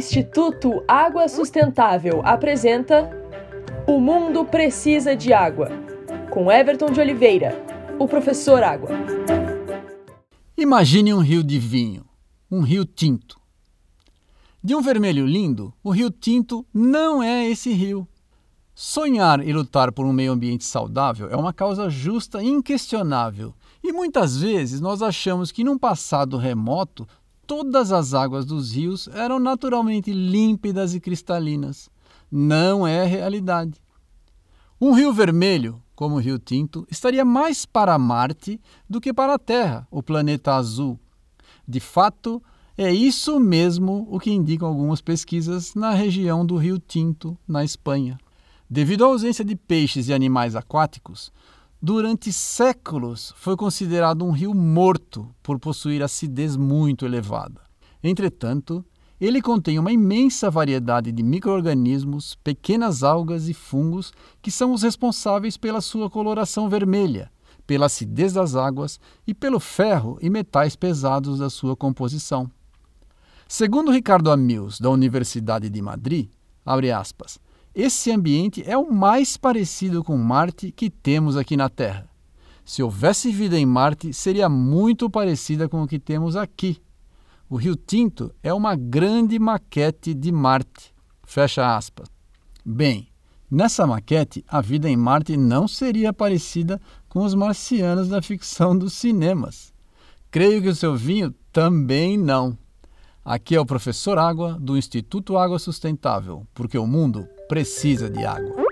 Instituto Água Sustentável apresenta O Mundo Precisa de Água, com Everton de Oliveira, o professor Água. Imagine um rio de vinho, um rio tinto. De um vermelho lindo, o rio tinto não é esse rio. Sonhar e lutar por um meio ambiente saudável é uma causa justa e inquestionável. E muitas vezes nós achamos que num passado remoto todas as águas dos rios eram naturalmente límpidas e cristalinas. Não é realidade. Um rio vermelho, como o Rio Tinto, estaria mais para Marte do que para a Terra, o planeta azul. De fato, é isso mesmo o que indicam algumas pesquisas na região do Rio Tinto, na Espanha. Devido à ausência de peixes e animais aquáticos, durante séculos foi considerado um rio morto por possuir acidez muito elevada. Entretanto, ele contém uma imensa variedade de microorganismos, pequenas algas e fungos que são os responsáveis pela sua coloração vermelha, pela acidez das águas e pelo ferro e metais pesados da sua composição. Segundo Ricardo Amils, da Universidade de Madrid, abre aspas, esse ambiente é o mais parecido com Marte que temos aqui na Terra. Se houvesse vida em Marte, seria muito parecida com o que temos aqui. O Rio Tinto é uma grande maquete de Marte. Fecha aspas. Bem, nessa maquete, a vida em Marte não seria parecida com os marcianos da ficção dos cinemas. Creio que o seu vinho também não. Aqui é o professor Água do Instituto Água Sustentável, porque o mundo precisa de água.